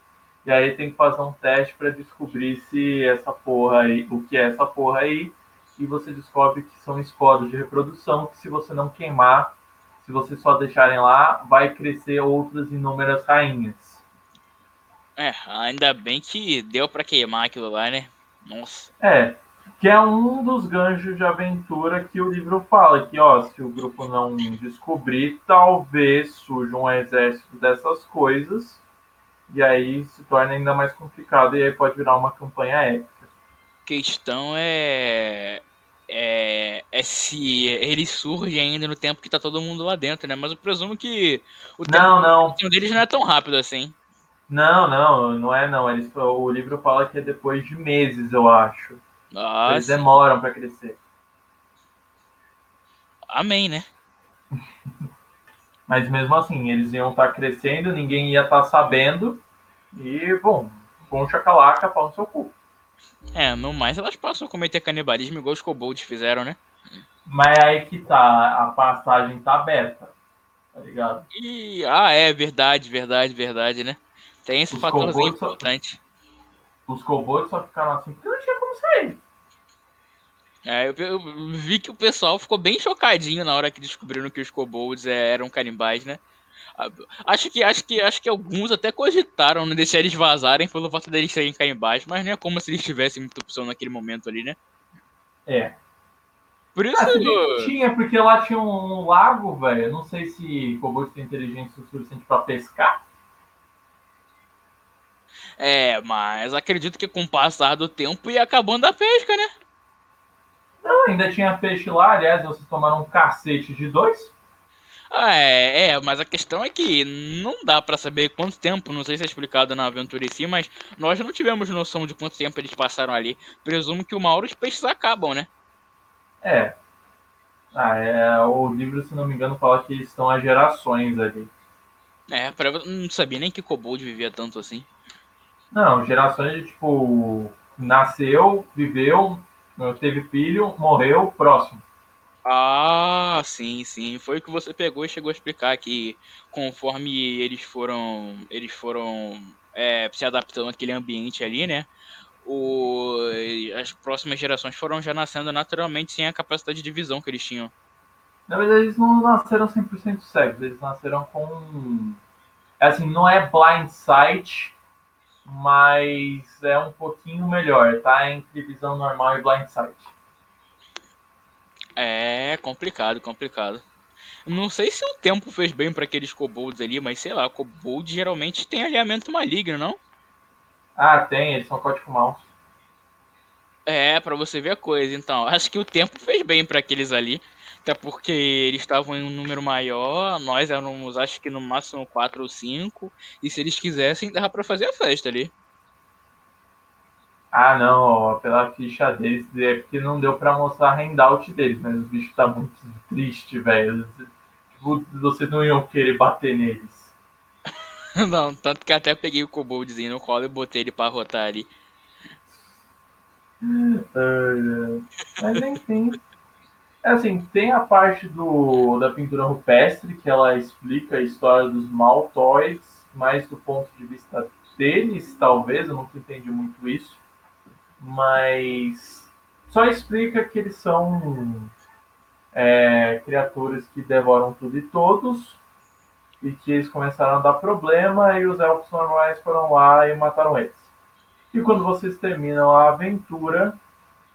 E aí tem que fazer um teste para descobrir se essa porra aí, o que é essa porra aí, e você descobre que são esporos de reprodução que se você não queimar, se você só deixarem lá, vai crescer outras inúmeras rainhas. É, ainda bem que deu para queimar aquilo lá, né? Nossa. É, que é um dos ganchos de aventura que o livro fala, que ó, se o grupo não descobrir, talvez surja um exército dessas coisas, e aí se torna ainda mais complicado, e aí pode virar uma campanha épica. Questão é é, é se eles surgem ainda no tempo que tá todo mundo lá dentro, né? Mas eu presumo que o tempo não, não. deles não é tão rápido assim. Não, não, não é não. Eles, o livro fala que é depois de meses, eu acho. Eles demoram para crescer. Amém, né? Mas mesmo assim, eles iam estar tá crescendo, ninguém ia estar tá sabendo. E, bom, com chacalaca, pau no seu cu. É, no mais elas passam a cometer canibalismo igual os kobolds fizeram, né? Mas aí que tá, a passagem tá aberta, tá ligado? E, ah, é, verdade, verdade, verdade, né? Tem esse os fatorzinho importante. Só, os kobolds só ficaram assim porque não tinha como sair. É, eu, eu, vi que o pessoal ficou bem chocadinho na hora que descobriram que os kobolds é, eram canibais, né? Acho que, acho que, acho que alguns até cogitaram não deixar eles vazarem pelo fato deles serem canibais, mas não é como se eles tivessem muita opção naquele momento ali, né? É. Por isso. Ah, tinha, porque lá tinha um lago, velho. Não sei se kobolds tem inteligência suficiente para pescar. É, mas acredito que com o passar do tempo ia acabando a pesca, né? Não, ainda tinha peixe lá, aliás, vocês tomaram um cacete de dois. Ah, é, é, mas a questão é que não dá para saber quanto tempo, não sei se é explicado na aventura em si, mas nós não tivemos noção de quanto tempo eles passaram ali. Presumo que uma hora os peixes acabam, né? É. Ah, é, o livro, se não me engano, fala que estão há gerações ali. É, pra, não sabia nem que Kobold vivia tanto assim. Não, gerações de tipo. Nasceu, viveu, teve filho, morreu, próximo. Ah, sim, sim. Foi o que você pegou e chegou a explicar que conforme eles foram, eles foram é, se adaptando àquele ambiente ali, né? O, as próximas gerações foram já nascendo naturalmente sem a capacidade de visão que eles tinham. Na verdade, eles não nasceram 100% cegos, eles nasceram com. Assim, não é blind sight, mas é um pouquinho melhor, tá? Entre visão normal e blind sight. É complicado, complicado. Não sei se o tempo fez bem para aqueles kobolds ali, mas sei lá, kobold geralmente tem alinhamento maligno, não? Ah, tem, eles são código mouse. É, para você ver a coisa. Então, acho que o tempo fez bem para aqueles ali. Até porque eles estavam em um número maior, nós éramos, acho que no máximo 4 ou 5. E se eles quisessem, dava para fazer a festa ali. Ah, não, ó, pela ficha deles, é porque não deu pra mostrar a handout deles, mas o bicho tá muito triste, velho. Tipo, vocês não iam querer bater neles. *laughs* não, tanto que até peguei o Koboldzinho no colo e botei ele pra rotar ali. mas enfim. É assim, tem a parte do, da pintura rupestre, que ela explica a história dos Maltoids, mais do ponto de vista deles, talvez, eu nunca entendi muito isso mas só explica que eles são é, criaturas que devoram tudo e todos e que eles começaram a dar problema e os elfos normais foram lá e mataram eles. E quando vocês terminam a aventura,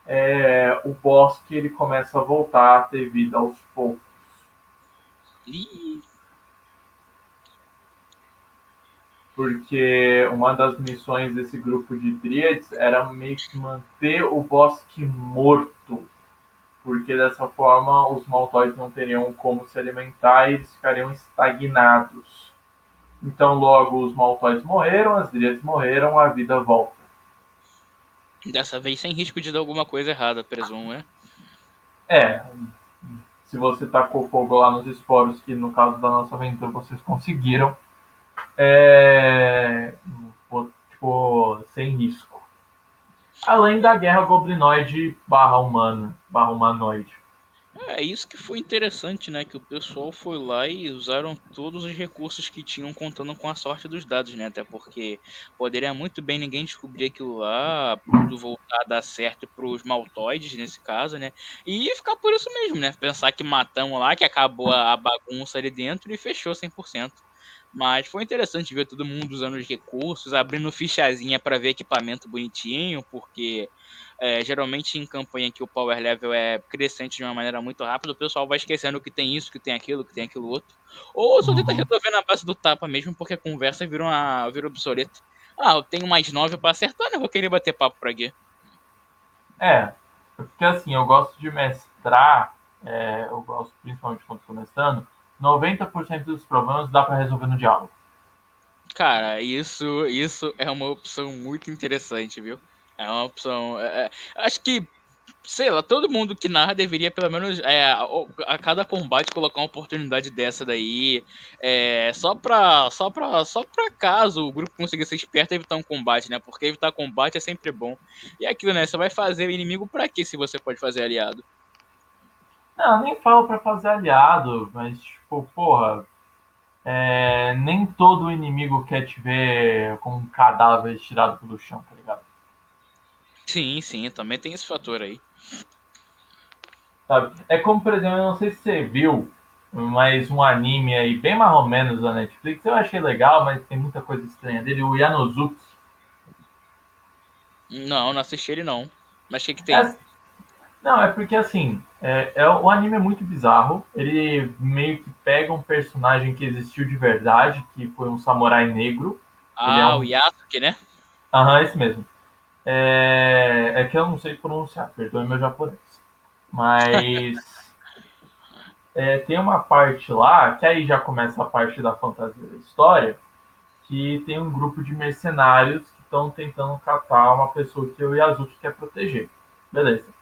é, o bosque ele começa a voltar a ter vida aos poucos. Porque uma das missões desse grupo de tríades era meio que manter o bosque morto, porque dessa forma os maltoides não teriam como se alimentar e eles ficariam estagnados. Então, logo os maltoides morreram, as dríades morreram, a vida volta. Dessa vez sem risco de dar alguma coisa errada, presumo, né? É. Se você tacou fogo lá nos esporos, que no caso da nossa aventura vocês conseguiram, é, tipo, sem risco. Além da guerra goblinoide barra humana, barra humanoide. É isso que foi interessante, né? Que o pessoal foi lá e usaram todos os recursos que tinham contando com a sorte dos dados, né? Até porque poderia muito bem ninguém descobrir aquilo lá, tudo voltar a dar certo para os maltoides, nesse caso, né? E ficar por isso mesmo, né? Pensar que matamos lá, que acabou a bagunça ali dentro e fechou 100%. Mas foi interessante ver todo mundo usando os recursos, abrindo fichazinha para ver equipamento bonitinho, porque é, geralmente em campanha que o power level é crescente de uma maneira muito rápida, o pessoal vai esquecendo que tem isso, que tem aquilo, que tem aquilo outro. Ou só tenta uhum. resolver na base do tapa mesmo, porque a conversa virou, uma, virou obsoleta. Ah, eu tenho mais nove para acertar, né? Vou querer bater papo por aqui. É, porque assim, eu gosto de mestrar, é, eu gosto principalmente quando começando, 90% dos problemas dá para resolver no diálogo. Cara, isso, isso é uma opção muito interessante, viu? É uma opção. É, é acho que sei lá, todo mundo que narra deveria, pelo menos, é, a, cada combate colocar uma oportunidade dessa daí. É, só pra. Só pra. Só pra caso o grupo consiga ser esperto e evitar um combate, né? Porque evitar combate é sempre bom. E é aquilo, né? Você vai fazer o inimigo pra quê se você pode fazer aliado? Não, nem falo pra fazer aliado, mas, tipo, porra. É, nem todo inimigo quer te ver com um cadáver tirado pelo chão, tá ligado? Sim, sim, também tem esse fator aí. Sabe? É como, por exemplo, eu não sei se você viu, mas um anime aí, bem mais ou menos da Netflix, eu achei legal, mas tem muita coisa estranha dele, o Yanozuki. Não, não assisti ele não. Mas que, que tem? É, não, é porque assim, é, é, o anime é muito bizarro. Ele meio que pega um personagem que existiu de verdade, que foi um samurai negro. Ah, é um... o Yasuke, né? Aham, esse mesmo. É, é que eu não sei pronunciar, perdoe meu japonês. Mas *laughs* é, tem uma parte lá, que aí já começa a parte da fantasia da história, que tem um grupo de mercenários que estão tentando catar uma pessoa que o Yasuki quer proteger. Beleza.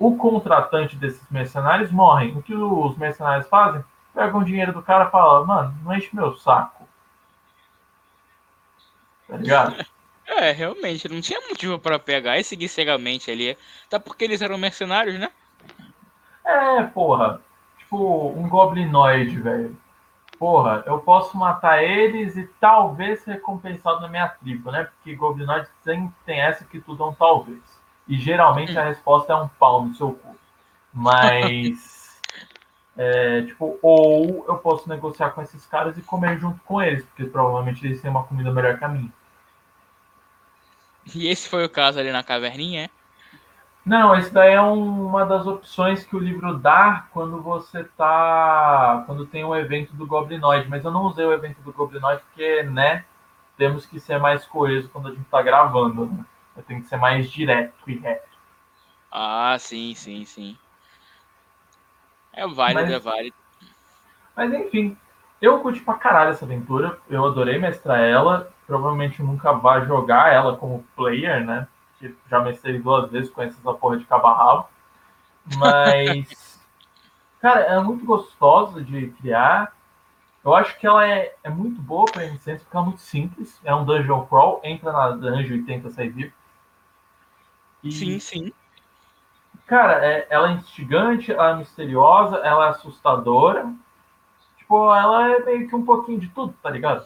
O contratante desses mercenários morre. O que os mercenários fazem? Pegam o dinheiro do cara e falam, mano, não enche meu saco. Tá ligado? *laughs* É, realmente, não tinha motivo para pegar e seguir cegamente ali. Até porque eles eram mercenários, né? É, porra. Tipo, um goblinoide, velho. Porra, eu posso matar eles e talvez ser recompensado na minha tribo, né? Porque goblinoide sempre tem essa que é um talvez. E geralmente a resposta é um pau no seu cu. Mas. *laughs* É, tipo, ou eu posso negociar com esses caras e comer junto com eles, porque provavelmente eles têm uma comida melhor que a minha. E esse foi o caso ali na caverninha, é? Não, esse daí é um, uma das opções que o livro dá quando você tá. quando tem o um evento do Goblinoid, mas eu não usei o evento do Goblinoid porque, né, temos que ser mais coeso quando a gente tá gravando, né? Eu tenho que ser mais direto e reto. Ah, sim, sim, sim. É válido, mas, é válido. Mas enfim, eu curti pra caralho essa aventura. Eu adorei mestrar ela. Provavelmente nunca vá jogar ela como player, né? Que já mestrei duas vezes com essa porra de cabarralo. Mas, *laughs* cara, é muito gostosa de criar. Eu acho que ela é, é muito boa para iniciantes porque ela é muito simples. É um dungeon crawl, entra na dungeon e tenta sair vivo. E, sim, sim. Cara, é, ela é instigante, ela é misteriosa, ela é assustadora tipo, ela é meio que um pouquinho de tudo, tá ligado?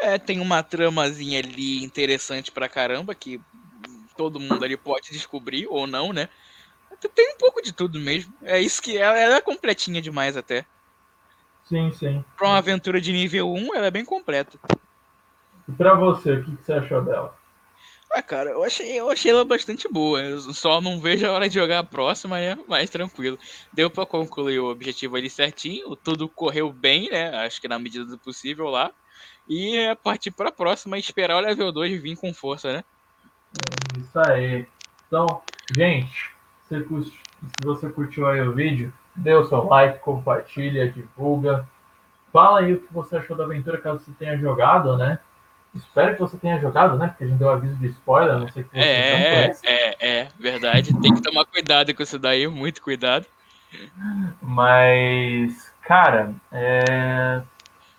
É, tem uma tramazinha ali interessante pra caramba que todo mundo ali pode descobrir ou não, né? Tem um pouco de tudo mesmo. É isso que ela, ela é completinha demais até. Sim, sim. Pra uma aventura de nível 1, ela é bem completa. E pra você, o que, que você achou dela? Ah, cara, eu achei, eu achei ela bastante boa. Eu só não vejo a hora de jogar a próxima, né? Mais tranquilo. Deu para concluir o objetivo ali certinho, tudo correu bem, né? Acho que na medida do possível lá. E é partir para a próxima e esperar o level 2 vir com força, né? É isso aí. Então, gente, se, se você curtiu aí o vídeo, dê o seu like, compartilha, divulga. Fala aí o que você achou da aventura, caso você tenha jogado, né? Espero que você tenha jogado, né? Porque a gente deu aviso de spoiler, não sei o que você é, é, é, verdade. Tem que tomar cuidado com isso daí, muito cuidado. Mas, cara, é.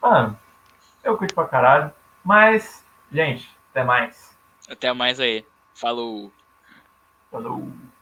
Mano, eu curto pra caralho. Mas, gente, até mais. Até mais aí. Falou. Falou.